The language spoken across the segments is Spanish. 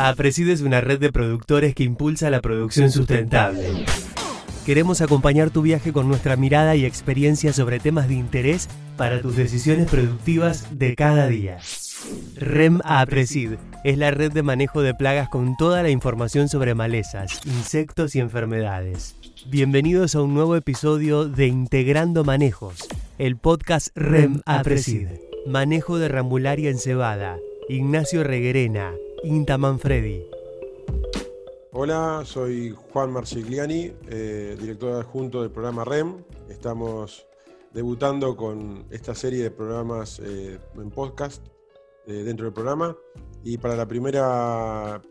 APRESID es una red de productores que impulsa la producción sustentable. Queremos acompañar tu viaje con nuestra mirada y experiencia sobre temas de interés para tus decisiones productivas de cada día. REM APRESID es la red de manejo de plagas con toda la información sobre malezas, insectos y enfermedades. Bienvenidos a un nuevo episodio de Integrando Manejos, el podcast REM APRESID. Manejo de ramularia en cebada. Ignacio Reguerena, Inta Manfredi. Hola, soy Juan Marcigliani, eh, director adjunto del programa REM. Estamos debutando con esta serie de programas eh, en podcast eh, dentro del programa. Y para la primera,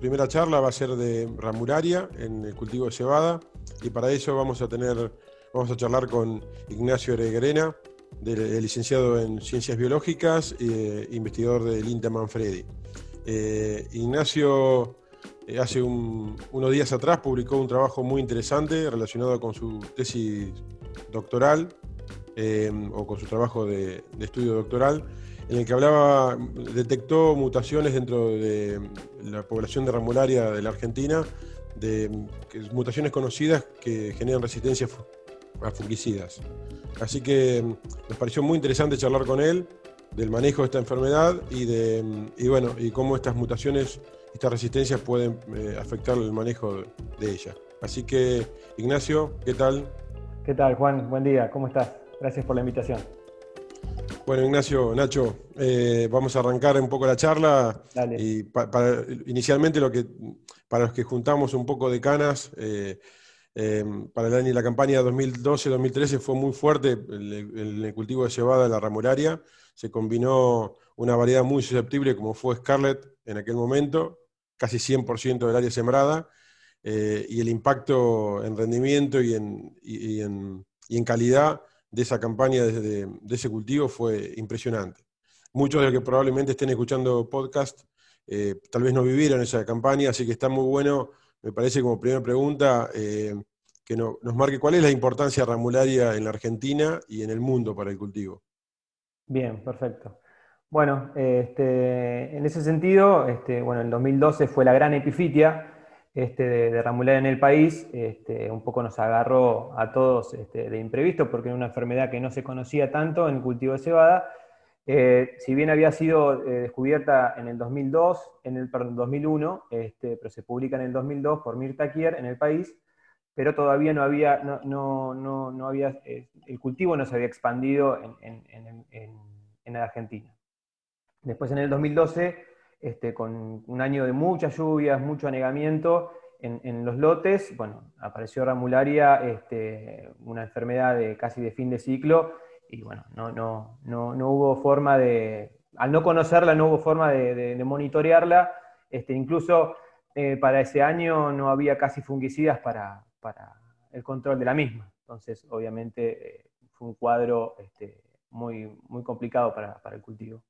primera charla va a ser de ramuraria en el cultivo de cebada. Y para eso vamos a tener, vamos a charlar con Ignacio Reguerena, de, licenciado en Ciencias Biológicas e investigador del INTA Manfredi. Eh, Ignacio eh, hace unos días atrás publicó un trabajo muy interesante relacionado con su tesis doctoral o con su trabajo de, estudio doctoral, en el que hablaba, detectó mutaciones dentro de la población de ramularia de la Argentina, de, mutaciones conocidas que generan resistencia a fungicidas. Así que mm, nos pareció muy interesante charlar con él del manejo de esta enfermedad y de mm, bueno y cómo estas mutaciones, estas resistencias pueden eh, afectar el manejo de ella. Así que Ignacio, ¿qué tal? ¿Qué tal Juan? Buen día, ¿cómo estás? Gracias por la invitación. Bueno, Ignacio, Nacho, eh, vamos a arrancar un poco la charla. Dale. Y para, inicialmente lo que, para los que juntamos un poco de canas, eh, Em, para el año la campaña 2012-2013 fue muy fuerte el, cultivo de cebada de la ramuraria. Se combinó una variedad muy susceptible como fue Scarlett en aquel momento, casi 100% del área sembrada, eh, y el impacto en rendimiento y en, y, en, y en, calidad de esa campaña, de, de, ese cultivo, fue impresionante. Muchos de los que probablemente estén escuchando podcast eh, tal vez no vivieron esa campaña, así que está muy bueno me parece como primera pregunta eh, que nos marque cuál es la importancia ramularia en la Argentina y en el mundo para el cultivo. Bien, perfecto. Bueno, este, en ese sentido, este, bueno, en 2012 fue la gran epifitia este, de, ramularia en el país, este, un poco nos agarró a todos de imprevisto porque era una enfermedad que no se conocía tanto en el cultivo de cebada eh, si bien había sido eh, descubierta en el 2002, en el 2001, este, pero se publica en el 2002 por Mirta Kier en el país, pero todavía no había, no, no, había eh, el cultivo no se había expandido en, en, Argentina. Después en el 2012, este, con un año de muchas lluvias, mucho anegamiento en, los lotes, bueno, apareció ramularia, este, una enfermedad de casi de fin de ciclo, y bueno, no, no, no, no, hubo forma de, al no conocerla, no hubo forma de, monitorearla, este, incluso eh, para ese año no había casi fungicidas para, para, el control de la misma. Entonces, obviamente, eh, fue un cuadro este, muy, muy complicado para, para el cultivo.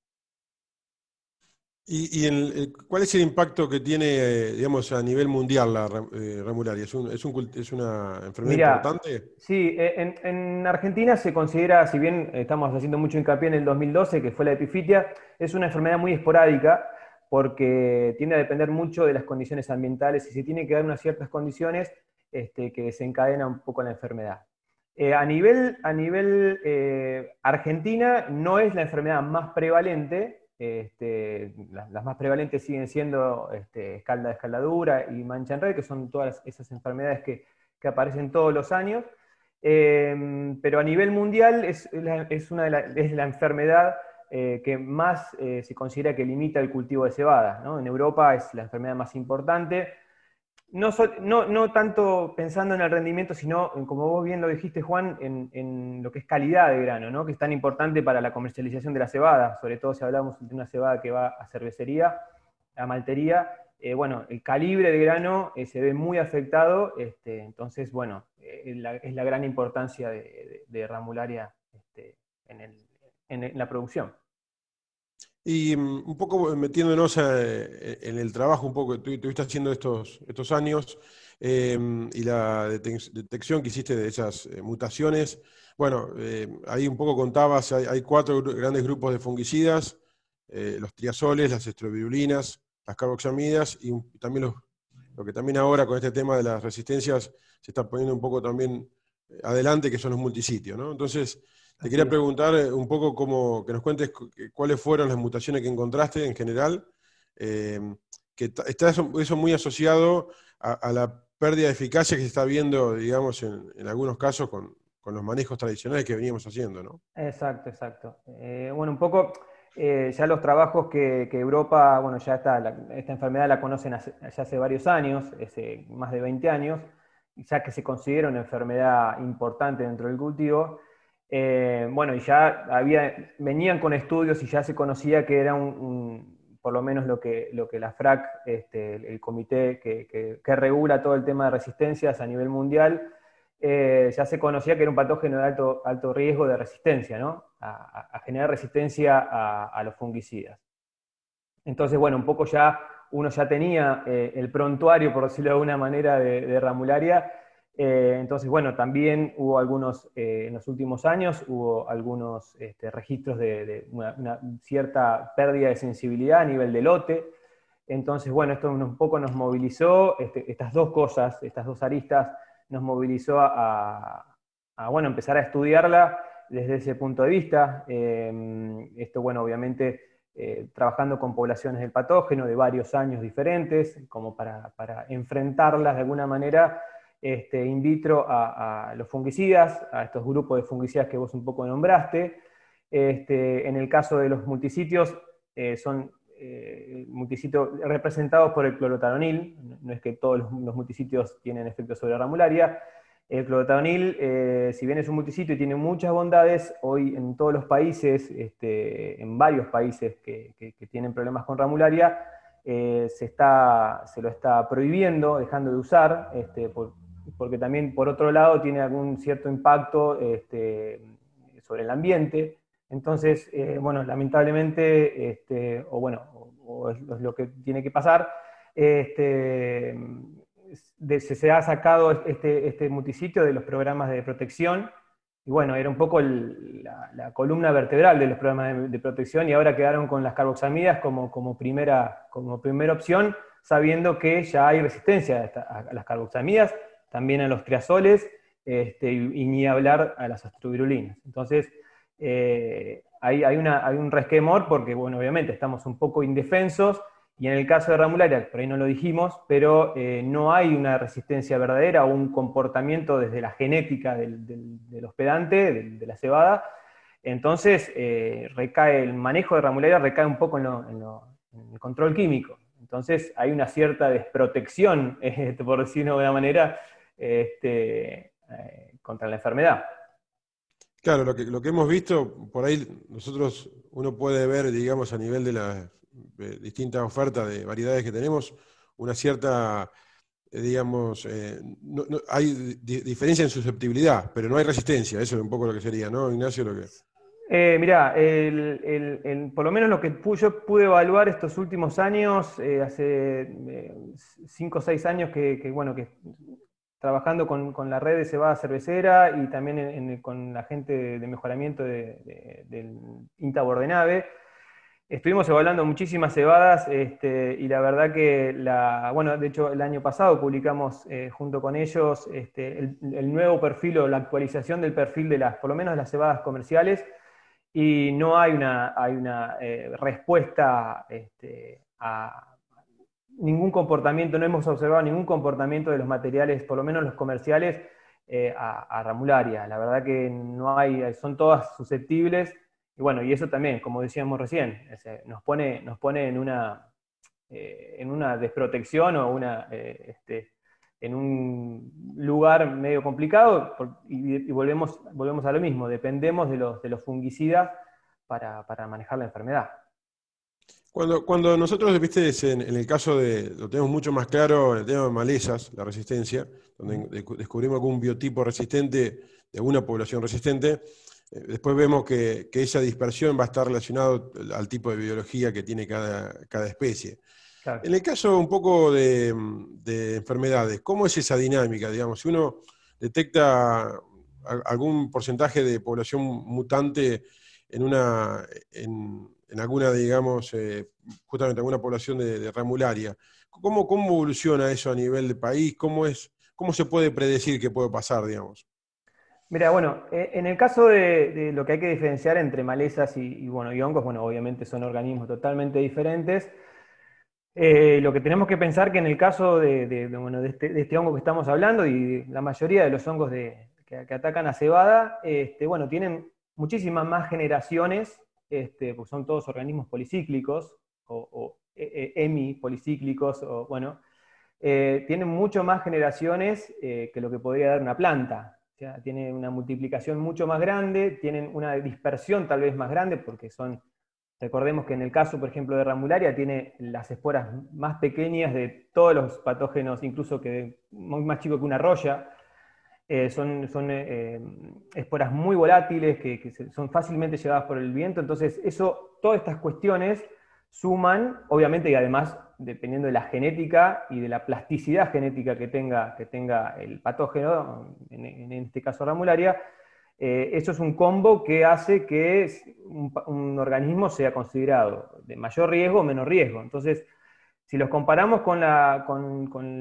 ¿Y, y cuál es el impacto que tiene, eh, digamos, a nivel mundial la eh, remularia? ¿Es, un, es, un, ¿Es, una enfermedad importante? Sí, eh, en, en, Argentina se considera, si bien estamos haciendo mucho hincapié en el 2012, que fue la epifitia, es una enfermedad muy esporádica porque tiende a depender mucho de las condiciones ambientales y se tiene que dar unas ciertas condiciones este, que desencadenan un poco la enfermedad. a nivel, a nivel Argentina no es la enfermedad más prevalente, este, las, más prevalentes siguen siendo este, escalda de escaladura y mancha en red, que son todas esas enfermedades que, aparecen todos los años. Em, pero a nivel mundial es, la, enfermedad eh, que más eh, se considera que limita el cultivo de cebada. En Europa es la enfermedad más importante no, no, tanto pensando en el rendimiento, sino, como vos bien lo dijiste, Juan, en, lo que es calidad de grano, ¿no? que es tan importante para la comercialización de la cebada, sobre todo si hablamos de una cebada que va a cervecería, a maltería. Eh, bueno, el calibre de grano eh, se ve muy afectado, este, entonces, bueno, eh, es la gran importancia de, ramularia este, en la producción. Y mm, un poco metiéndonos eh, en el trabajo un poco que estuviste haciendo estos, estos años em, y la detección que hiciste de esas eh, mutaciones, bueno, eh, ahí un poco contabas, hay, cuatro grandes grupos de fungicidas, los triazoles, las estrobirulinas, las carboxamidas y también lo que también ahora con este tema de las resistencias se está poniendo un poco también eh, adelante, que son los multisitios. ¿no? Entonces, te quería preguntar eh, un poco cómo, que nos cuentes cuáles fueron las mutaciones que encontraste en general, eh, que está eso, muy asociado a, la pérdida de eficacia que se está viendo, digamos, en, algunos casos con, los manejos tradicionales que veníamos haciendo, ¿no? Exacto, exacto. bueno, un poco ya los trabajos que, Europa, bueno, ya está, esta enfermedad la conocen ya hace varios años, hace más de 20 años, ya que se considera una enfermedad importante dentro del cultivo. Eh, bueno, y ya había, venían con estudios y ya se conocía que era un, por lo menos lo que, lo que la FRAC, este, el, comité que, regula todo el tema de resistencias a nivel mundial, eh, ya se conocía que era un patógeno de alto, alto riesgo de resistencia, ¿no? A, generar resistencia a, los fungicidas. Entonces, bueno, un poco ya uno ya tenía eh, el prontuario, por decirlo de alguna manera, de, ramularia. Eh, entonces, bueno, también hubo algunos, eh, en los últimos años, hubo algunos este, registros de, una, cierta pérdida de sensibilidad a nivel de lote. Entonces, bueno, esto un poco nos movilizó, este, estas dos cosas, estas dos aristas, nos movilizó a, bueno, empezar a estudiarla desde ese punto de vista. esto, bueno, obviamente eh, trabajando con poblaciones del patógeno de varios años diferentes, como para, enfrentarlas de alguna manera este, in vitro a, los fungicidas, a estos grupos de fungicidas que vos un poco nombraste. Este, en el caso de los multisitios, eh, son eh, multisitios representados por el clorotaronil, no es que todos los, multisitios tienen efecto sobre la ramularia, el clorotanil, eh, si bien es un multisitio y tiene muchas bondades, hoy en todos los países, este, en varios países que, tienen problemas con ramularia, se, está, se lo está prohibiendo, dejando de usar, este, porque también por otro lado tiene algún cierto impacto este, sobre el ambiente. Entonces, eh, bueno, lamentablemente, este, o bueno, o, es lo que tiene que pasar, este, se, ha sacado este, este multisitio de los programas de protección, y bueno, era un poco la, columna vertebral de los programas de, protección, y ahora quedaron con las carboxamidas como, como, primera, como primera opción, sabiendo que ya hay resistencia a, las carboxamidas, también a los triazoles, este, y, ni hablar a las astrovirulinas. Entonces, eh, hay, hay, un resquemor porque, bueno, obviamente estamos un poco indefensos, y en el caso de Ramularia, por ahí no lo dijimos, pero eh, no hay una resistencia verdadera o un comportamiento desde la genética del, hospedante, de, la cebada. Entonces, eh, recae el manejo de Ramularia recae un poco en, el control químico. Entonces, hay una cierta desprotección, por decirlo de una manera, este, eh, contra la enfermedad. Claro, lo que, lo que hemos visto, por ahí nosotros, uno puede ver, digamos, a nivel de la distintas ofertas de variedades que tenemos, una cierta, eh, digamos, eh, hay diferencia en susceptibilidad, pero no hay resistencia, eso es un poco lo que sería, ¿no, Ignacio? Lo que... Eh, mirá, por lo menos lo que yo pude evaluar estos últimos años, hace cinco o seis años que, bueno, que trabajando con, la red de cebada cervecera y también con la gente de, mejoramiento del INTA Bordenave, Estuvimos evaluando muchísimas cebadas este, y la verdad que, la, bueno, de hecho el año pasado publicamos eh, junto con ellos este, el, nuevo perfil o la actualización del perfil de las, por lo menos de las cebadas comerciales y no hay una, hay una eh, respuesta este, a ningún comportamiento, no hemos observado ningún comportamiento de los materiales, por lo menos los comerciales, eh, a, ramularia. La verdad que no hay, son todas susceptibles y bueno, y eso también, como decíamos recién, nos, pone, nos pone en una, eh, en una desprotección o una, eh, este, en un lugar medio complicado y, volvemos, volvemos a lo mismo, dependemos de los, de los fungicidas para, manejar la enfermedad. Cuando, cuando nosotros, viste, en, en, el caso de, lo tenemos mucho más claro, en el tema de malezas, la resistencia, donde descubrimos algún biotipo resistente de alguna población resistente, eh, después vemos que, esa dispersión va a estar relacionado al tipo de biología que tiene cada, especie. En el caso un poco de, enfermedades, ¿cómo es esa dinámica? Digamos, si uno detecta algún porcentaje de población mutante en, una, en, en alguna, digamos, eh, justamente alguna población de, ramularia. ¿Cómo, ¿Cómo, evoluciona eso a nivel de país? ¿Cómo, es, ¿Cómo se puede predecir qué puede pasar, digamos? Mira, bueno, eh, en el caso de, lo que hay que diferenciar entre malezas y, bueno, hongos, bueno, obviamente son organismos totalmente diferentes. Eh, lo que tenemos que pensar que en el caso de, bueno, este, este, hongo que estamos hablando y la mayoría de los hongos que, atacan a cebada, este, bueno, tienen muchísimas más generaciones, este, porque son todos organismos policíclicos o, e, e, hemipolicíclicos, o bueno, eh, tienen mucho más generaciones que lo que podría dar una planta tiene una multiplicación mucho más grande, tienen una dispersión tal vez más grande, porque son, recordemos que en el caso, por ejemplo, de Ramularia, tiene las esporas más pequeñas de todos los patógenos, incluso que más chico que una roya. Eh, son, son eh, esporas muy volátiles que, son fácilmente llevadas por el viento, entonces eso, todas estas cuestiones suman, obviamente, y además, dependiendo de la genética y de la plasticidad genética que tenga, que tenga el patógeno, en, este caso ramularia, eh, eso es un combo que hace que un, organismo sea considerado de mayor riesgo o menor riesgo. Entonces, si los comparamos con,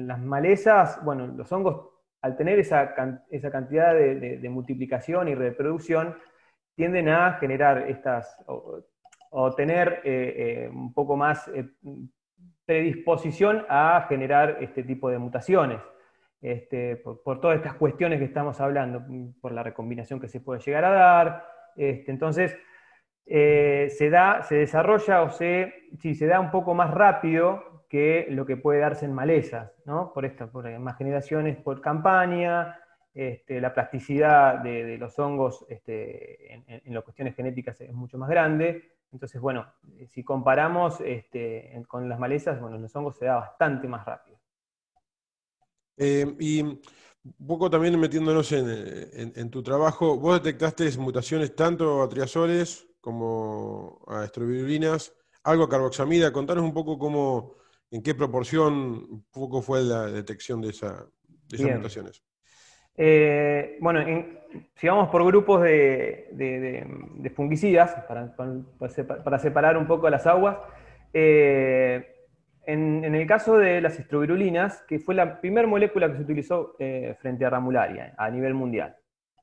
las malezas, bueno, los hongos, al tener esa, cantidad de, multiplicación y reproducción, tienden a generar estas, o tener eh, eh, un poco más eh, predisposición a generar este tipo de mutaciones. Este, por, todas estas cuestiones que estamos hablando, por la recombinación que se puede llegar a dar. Este, entonces, se, da, se desarrolla o se, si se da un poco más rápido que lo que puede darse en malezas, ¿no? por, esta, por más generaciones por campaña, este, la plasticidad de, los hongos este, en, las cuestiones genéticas es mucho más grande. Entonces, bueno, si comparamos este, con las malezas, bueno, los hongos se da bastante más rápido. Eh, y un poco también metiéndonos en, tu trabajo, vos detectaste mutaciones tanto a triazoles como a estrobirulinas, algo a carboxamida. Contanos un poco cómo, en qué proporción poco fue la detección de, esa, de esas mutaciones. Eh, bueno, si vamos por grupos de, fungicidas, para, separar un poco las aguas, eh, en, el caso de las estrobirulinas, que fue la primera molécula que se utilizó eh, frente a ramularia a nivel mundial,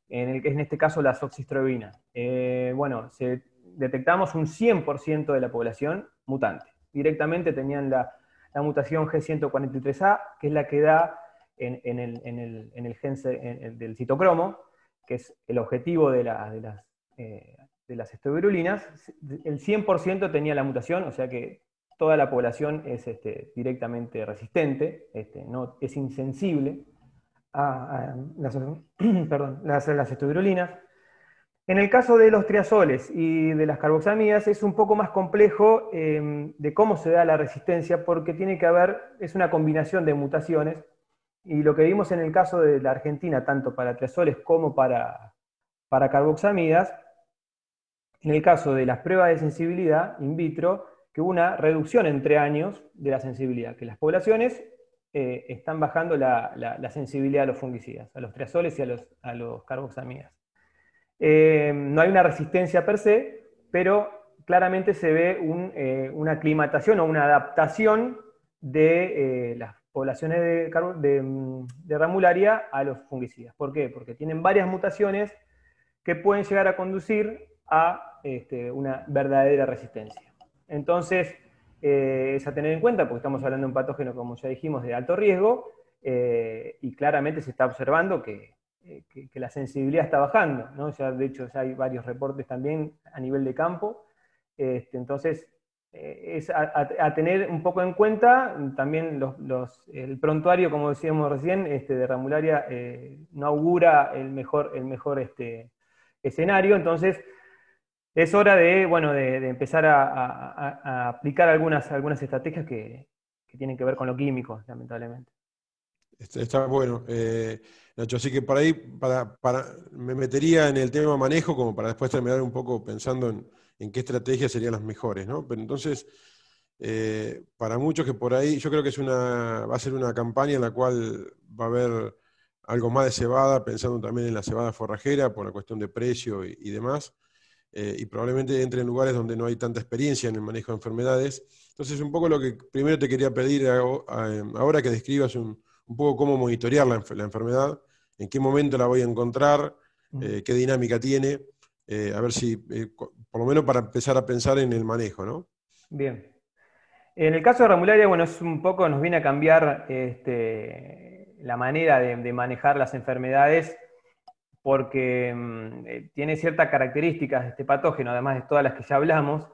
en, el, en este caso la soxistroebina, bueno, detectamos un 100% de la población mutante. Directamente tenían la, la mutación G143A, que es la que da en, el, gen del citocromo, que es el objetivo de, las, eh, el 100% tenía la mutación, o sea que toda la población es este, directamente resistente, este, no, es insensible a, las, perdón. En el caso de los triazoles y de las carboxamidas es un poco más complejo em, de cómo se da la resistencia porque tiene que haber, es una combinación de mutaciones y lo que vimos en el caso de la Argentina, tanto para triazoles como para, para carboxamidas, en el caso de las pruebas de sensibilidad in vitro, que hubo una reducción entre años de la sensibilidad, que las poblaciones eh, están bajando la, sensibilidad a los fungicidas, a los triazoles y a los, a los carboxamidas. Eh, no hay una resistencia per se, pero claramente se ve eh, una aclimatación o una adaptación de las poblaciones de, mm, de, ramularia a los fungicidas. ¿Por qué? Porque tienen varias mutaciones que pueden llegar a conducir a este, una verdadera resistencia. Entonces, eh, es a tener en cuenta, porque estamos hablando de un patógeno, como ya dijimos, de alto riesgo, eh, y claramente se está observando que, eh, la sensibilidad está bajando. ¿no? Ya, de hecho, ya hay varios reportes también a nivel de campo. Este, entonces, eh, es a, tener un poco en cuenta también el prontuario, como decíamos recién, este, de Ramularia eh, no augura el mejor, el mejor este, escenario, entonces es hora de, bueno, de, empezar a, aplicar algunas, algunas estrategias que, tienen que ver con lo químico, lamentablemente. Está, bueno, Nacho, así que por ahí para, para, me metería en el tema manejo como para después terminar un poco pensando en en qué estrategias serían las mejores, ¿no? Pero entonces, eh, para muchos que por ahí, yo creo que es una, va a ser una campaña en la cual va a haber algo más de cebada, pensando también en la cebada forrajera por la cuestión de precio y, demás. eh, y probablemente entre en lugares donde no hay tanta experiencia en el manejo de enfermedades. Entonces, un poco lo que primero te quería pedir ahora que describas un, poco cómo monitorear la, enfermedad, en qué momento la voy a encontrar, eh, qué dinámica tiene, a ver si, por lo menos para empezar a pensar en el manejo, ¿no? Bien. En el caso de Ramularia, bueno, es un poco, nos viene a cambiar este, la manera de, manejar las enfermedades porque mm, eh, tiene ciertas características de este patógeno, además de todas las que ya hablamos,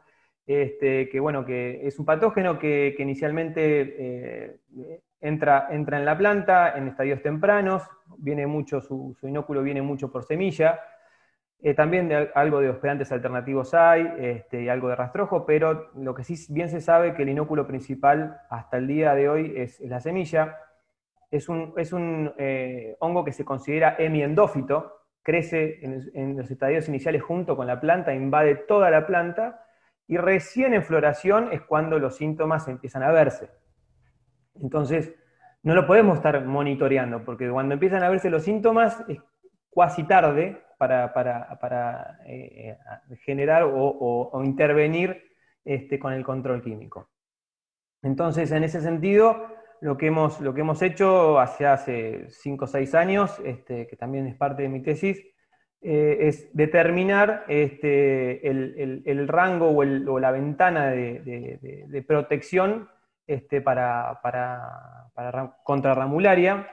este, que bueno, que es un patógeno que, inicialmente eh, entra, entra en la planta en estadios tempranos, viene mucho, su, inóculo viene mucho por semilla, eh, también algo de hospedantes alternativos hay este, algo de rastrojo, pero lo que sí bien se sabe que el inóculo principal hasta el día de hoy es, la semilla. Es un, es un eh, hongo que se considera hemiendófito, crece en, los estadios iniciales junto con la planta, invade toda la planta y recién en floración es cuando los síntomas empiezan a verse. Entonces, no lo podemos estar monitoreando, porque cuando empiezan a verse los síntomas es cuasi tarde para, eh, generar o, intervenir este, con el control químico. Entonces, en ese sentido, lo que hemos, lo que hemos hecho hace, hace 5 o 6 años, este, que también es parte de mi tesis, eh, es determinar este, el, rango o, la ventana de, protección este, para, para, contra ramularia.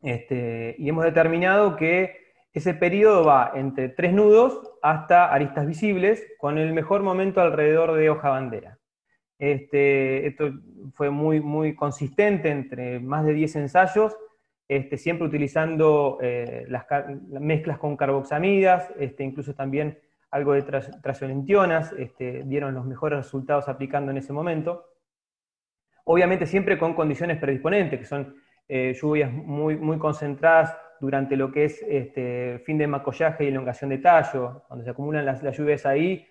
Este, y hemos determinado que ese periodo va entre tres nudos hasta aristas visibles, con el mejor momento alrededor de hoja bandera. Este, esto fue muy, muy consistente entre más de 10 ensayos, este, siempre utilizando eh, las, mezclas con carboxamidas, este, incluso también algo de tracionentionas, este, dieron los mejores resultados aplicando en ese momento. Obviamente siempre con condiciones predisponentes, que son eh, lluvias muy, muy concentradas durante lo que es este, fin de macollaje y elongación de tallo, cuando se acumulan las, lluvias ahí,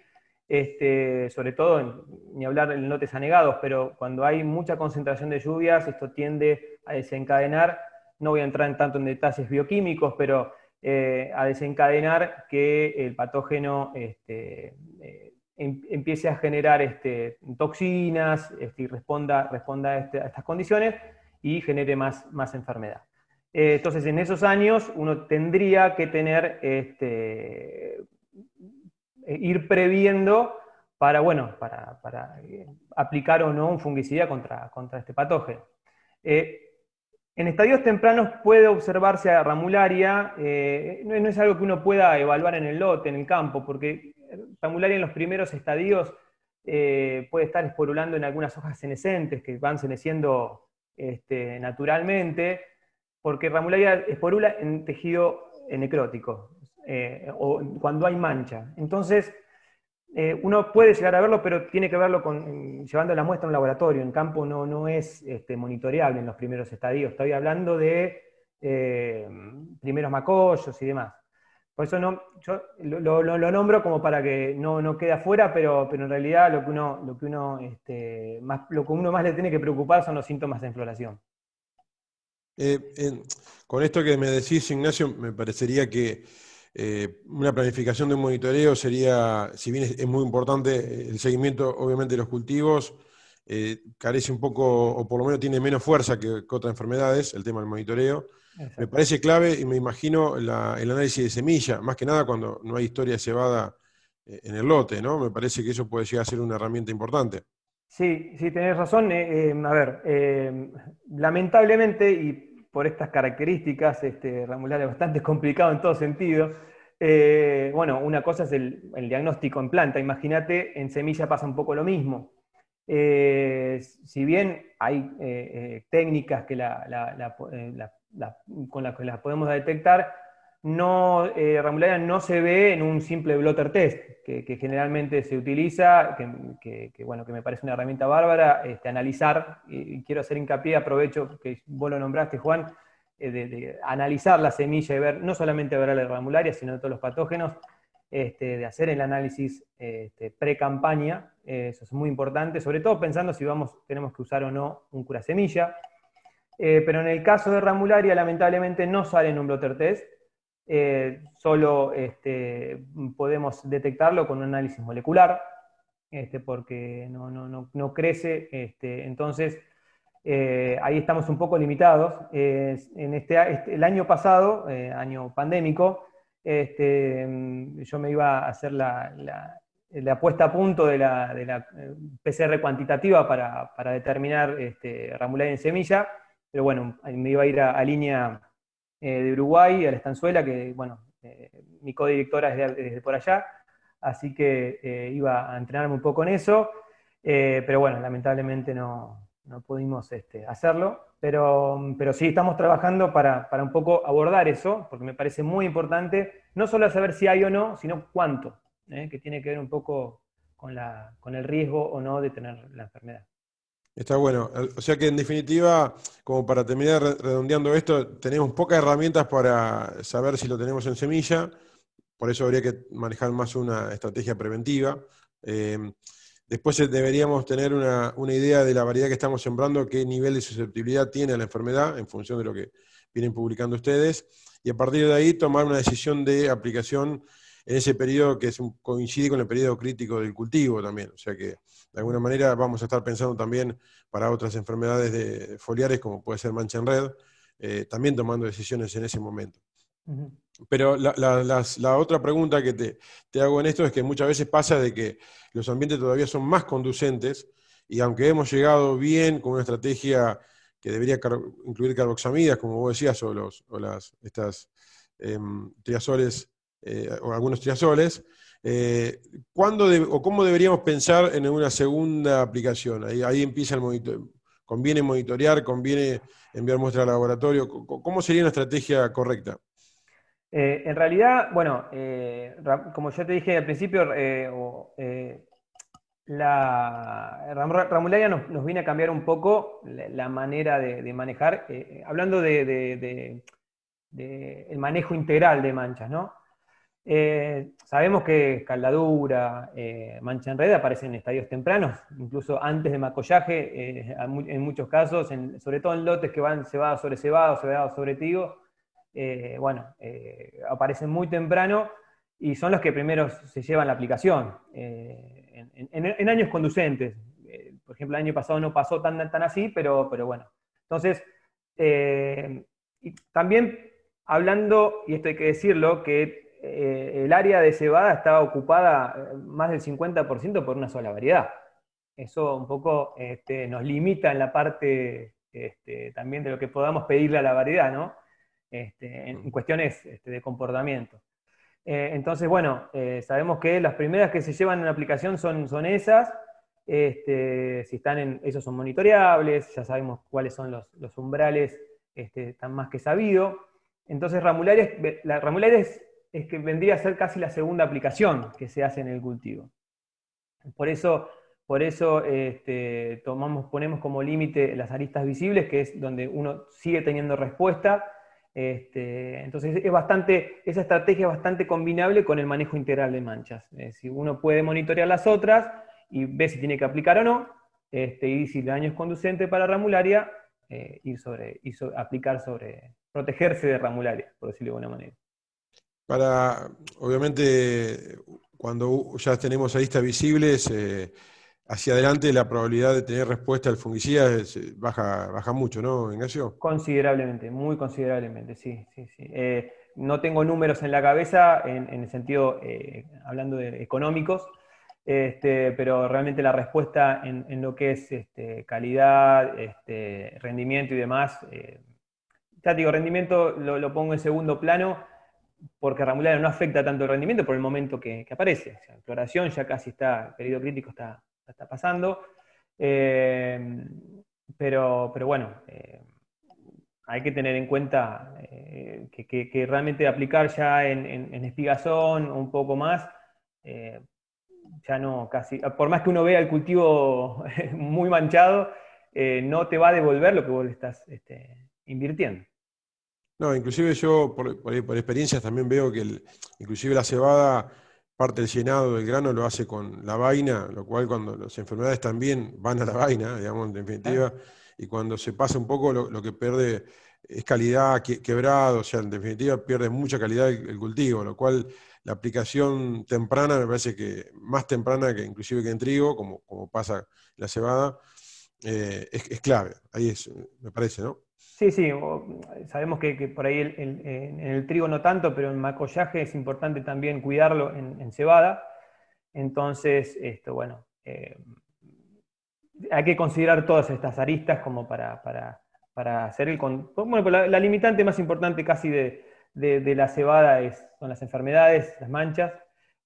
este, sobre todo, ni hablar en lotes anegados, pero cuando hay mucha concentración de lluvias, esto tiende a desencadenar, no voy a entrar en tanto en detalles bioquímicos, pero eh, a desencadenar que el patógeno este, empiece a generar este, toxinas y responda, responda a, estas condiciones y genere más, más enfermedad. Eh, entonces, en esos años uno tendría que tener, este, eh, ir previendo para, bueno, para, eh, aplicar o no un fungicida contra, contra este patógeno. en estadios tempranos puede observarse a ramularia, no, no, es algo que uno pueda evaluar en el lote, en el campo, porque ramularia en los primeros estadios puede estar esporulando en algunas hojas senescentes que van seneciendo este, naturalmente, porque ramularia esporula en tejido necrótico, eh, o cuando hay mancha. Entonces, eh, uno puede llegar a verlo, pero tiene que verlo con, llevando la muestra a un laboratorio. En campo no, no es este, monitoreable en los primeros estadios. Estoy hablando de eh, primeros macollos y demás. Por eso no, yo lo, nombro como para que no, no quede afuera, pero, pero en realidad lo que uno, lo que uno, este, más, lo que uno más le tiene que preocupar son los síntomas de infloración. Eh, con esto que me decís, Ignacio, me parecería que eh, una planificación de un monitoreo sería, si bien es, muy importante el seguimiento, obviamente, de los cultivos, eh, carece un poco, o por lo menos tiene menos fuerza que, otras enfermedades, el tema del monitoreo. Me parece clave y me imagino el análisis de semilla, más que nada cuando no hay historia cebada en el lote, ¿no? Me parece que eso puede llegar a ser una herramienta importante. Sí, sí, tenés razón. Eh, eh, a ver, eh, lamentablemente, y por estas características, este, Ramular es bastante complicado en todo sentido. bueno, una cosa es el, diagnóstico en planta. Imagínate, en semilla pasa un poco lo mismo. si bien hay técnicas que con las que las podemos detectar, no, eh, no se ve en un simple blotter test, que, generalmente se utiliza, que, bueno, que me parece una herramienta bárbara, este, analizar, y, quiero hacer hincapié, aprovecho que vos lo nombraste, Juan, eh, de, analizar la semilla y ver, no solamente ver la ramularia, sino todos los patógenos, este, de hacer el análisis este, pre-campaña, eso es muy importante, sobre todo pensando si vamos, tenemos que usar o no un cura semilla. Eh, pero en el caso de ramularia, lamentablemente no sale en un blotter test, eh, solo este, podemos detectarlo con un análisis molecular, este, porque no, crece. Este, entonces, eh, ahí estamos un poco limitados. en este, el año pasado, año pandémico, yo me iba a hacer la, la puesta a punto de la, de la PCR cuantitativa para, para determinar ramularia en semilla, pero bueno, me iba a ir a, línea eh, de Uruguay, a la estanzuela, que bueno, eh, mi codirectora es desde por allá, así que eh, iba a entrenarme un poco en eso, pero bueno, lamentablemente no, no pudimos este, hacerlo, pero, pero sí estamos trabajando para, para un poco abordar eso, porque me parece muy importante, no solo saber si hay o no, sino cuánto. ¿eh? que tiene que ver un poco con, la, con el riesgo o no de tener la enfermedad. Está bueno. O sea que en definitiva, como para terminar redondeando esto, tenemos pocas herramientas para saber si lo tenemos en semilla, por eso habría que manejar más una estrategia preventiva. Eh, después eh, deberíamos tener una, una, idea de la variedad que estamos sembrando, qué nivel de susceptibilidad tiene a la enfermedad en función de lo que vienen publicando ustedes, y a partir de ahí tomar una decisión de aplicación en ese periodo que coincide con el periodo crítico del cultivo también. O sea que de alguna manera vamos a estar pensando también para otras enfermedades de foliares, como puede ser mancha en red, eh, también tomando decisiones en ese momento. Pero la, otra pregunta que te, te, hago en esto es que muchas veces pasa de que los ambientes todavía son más conducentes y aunque hemos llegado bien con una estrategia que debería incluir carboxamidas, como vos decías, o, los, o las, estas em, triazoles eh, o algunos triazoles. Eh, ¿Cuándo o cómo deberíamos pensar en una segunda aplicación? Ahí, ahí empieza el monitor. ¿Conviene monitorear? ¿Conviene enviar muestra al laboratorio? ¿Cómo sería una estrategia correcta? Eh, en realidad, bueno, como ya te dije al principio, la Ramularia nos, viene a cambiar un poco la, manera de, manejar, hablando de, el manejo integral de manchas, ¿no? Eh, sabemos que escaldadura, eh, mancha en red aparecen en estadios tempranos, incluso antes de macollaje, eh, en muchos casos, sobre todo en lotes que van cebado sobre cebado, cebado sobre trigo, bueno, aparecen muy temprano y son los que primero se llevan la aplicación. En, años conducentes, por ejemplo, el año pasado no pasó tan, tan así, pero, pero bueno. Entonces, también hablando, y esto hay que decirlo, que eh, el área de cebada estaba ocupada eh, más del 50% por una sola variedad. Eso un poco este, nos limita en la parte este, también de lo que podamos pedirle a la variedad, ¿no? Este, en, cuestiones de comportamiento. Eh, entonces, bueno, sabemos que las primeras que se llevan en la aplicación son, son esas. si están en, esos son monitoreables, ya sabemos cuáles son los, los umbrales tan más que sabido. Entonces, ramulares, la ramulares es que vendría a ser casi la segunda aplicación que se hace en el cultivo. Por eso, por eso este, tomamos, ponemos como límite las aristas visibles, que es donde uno sigue teniendo respuesta. Este, entonces es bastante, esa estrategia es bastante combinable con el manejo integral de manchas. si uno puede monitorear las otras y ve si tiene que aplicar o no, este, y si el daño es conducente para ramularia, eh, ir sobre, aplicar sobre, protegerse de ramularia, por decirlo de alguna manera. Para, obviamente, cuando ya tenemos aristas visibles, eh, hacia adelante la probabilidad de tener respuesta al fungicida baja, baja mucho, ¿no, Ignacio? Considerablemente, muy considerablemente, sí, sí, sí. Eh, no tengo números en la cabeza en, el sentido, eh, hablando de económicos, este, pero realmente la respuesta en, lo que es este, calidad, este, rendimiento y demás, ya digo, rendimiento lo pongo en segundo plano, porque Ramularia no afecta tanto el rendimiento por el momento que, aparece. la floración ya casi está, el periodo crítico está, está pasando. Eh, pero, pero bueno, eh, hay que tener en cuenta eh, que, realmente aplicar ya en, en, espigazón un poco más, ya no casi, por más que uno vea el cultivo muy manchado, no te va a devolver lo que vos estás este, invirtiendo. No, inclusive yo por, experiencias también veo que inclusive la cebada, parte del llenado del grano lo hace con la vaina, lo cual cuando las enfermedades también van a la vaina, digamos, en definitiva, y cuando se pasa un poco lo, que pierde es calidad quebrado, o sea, en definitiva pierde mucha calidad el, cultivo, lo cual la aplicación temprana me parece que más temprana que inclusive que en trigo, como, como pasa en la cebada, eh, es, clave. Ahí es, me parece, ¿no? Sí, sí, sabemos que, por ahí en el trigo no tanto, pero en macollaje es importante también cuidarlo en, cebada. Entonces, esto, bueno, eh, hay que considerar todas estas aristas como para, hacer el... Bueno, la, limitante más importante casi de, la cebada es, son las enfermedades, las manchas,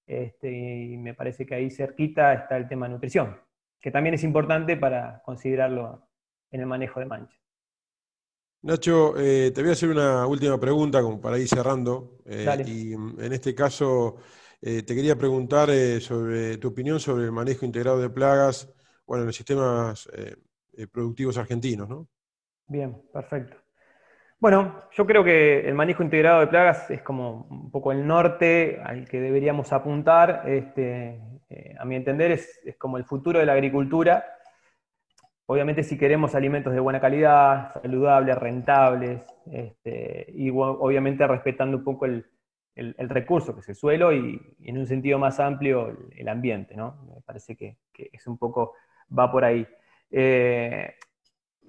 este, y me parece que ahí cerquita está el tema de nutrición, que también es importante para considerarlo en el manejo de manchas. Nacho, eh, te voy a hacer una última pregunta como para ir cerrando. Eh, y mm, en este caso eh, te quería preguntar sobre tu opinión sobre el manejo integrado de plagas bueno, en los sistemas productivos argentinos, ¿no? Bien, perfecto. Bueno, yo creo que el manejo integrado de plagas es como un poco el norte al que deberíamos apuntar. Este, a mi entender, es, como el futuro de la agricultura. Obviamente, si queremos alimentos de buena calidad, saludables, rentables, este, y obviamente respetando un poco el, recurso, que es el suelo, y, en un sentido más amplio el, ambiente. ¿no? Me parece que, que es un poco va por ahí. Eh,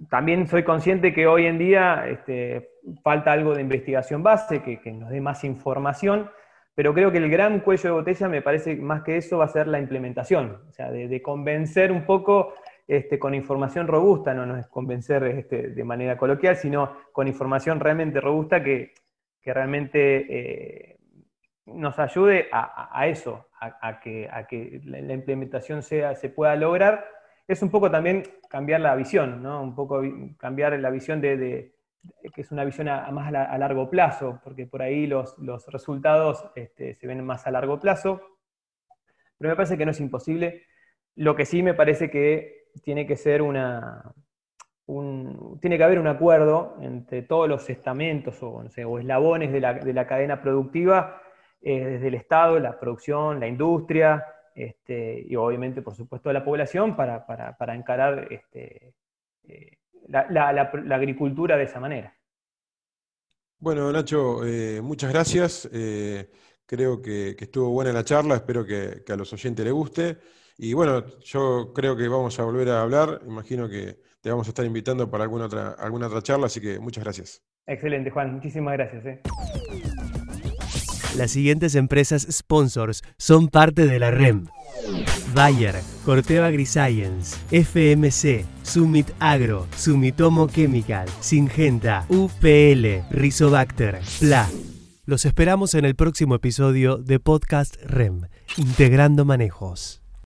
también soy consciente que hoy en día este, falta algo de investigación base, que, nos dé más información, pero creo que el gran cuello de botella me parece más que eso va a ser la implementación, o sea, de, convencer un poco este, con información robusta, no, no es convencer este, de manera coloquial, sino con información realmente robusta que, realmente eh, nos ayude a, eso, a, que, que, la implementación sea, se pueda lograr es un poco también cambiar la visión, ¿no? Un poco cambiar la visión de, que es una visión a, más a, largo plazo, porque por ahí los, resultados este, se ven más a largo plazo. Pero me parece que no es imposible. Lo que sí me parece que tiene que ser una. tiene que haber un acuerdo entre todos los estamentos o, eslabones de la, cadena productiva, eh, desde el Estado, la producción, la industria, este, y obviamente, por supuesto, la población para, encarar este, eh, la, agricultura de esa manera. Bueno, Nacho, eh, muchas gracias. Creo que, estuvo buena la charla, espero que, a los oyentes les guste. Y bueno, yo creo que vamos a volver a hablar. Imagino que te vamos a estar invitando para alguna otra, alguna otra charla, así que muchas gracias. Excelente, Juan. Muchísimas gracias. Las siguientes empresas sponsors son parte de la REM. Bayer, Corteva AgriScience, FMC, Summit Agro, Sumitomo Chemical, Singenta, UPL, Rizobacter, PLA. Los esperamos en el próximo episodio de Podcast REM, Integrando Manejos.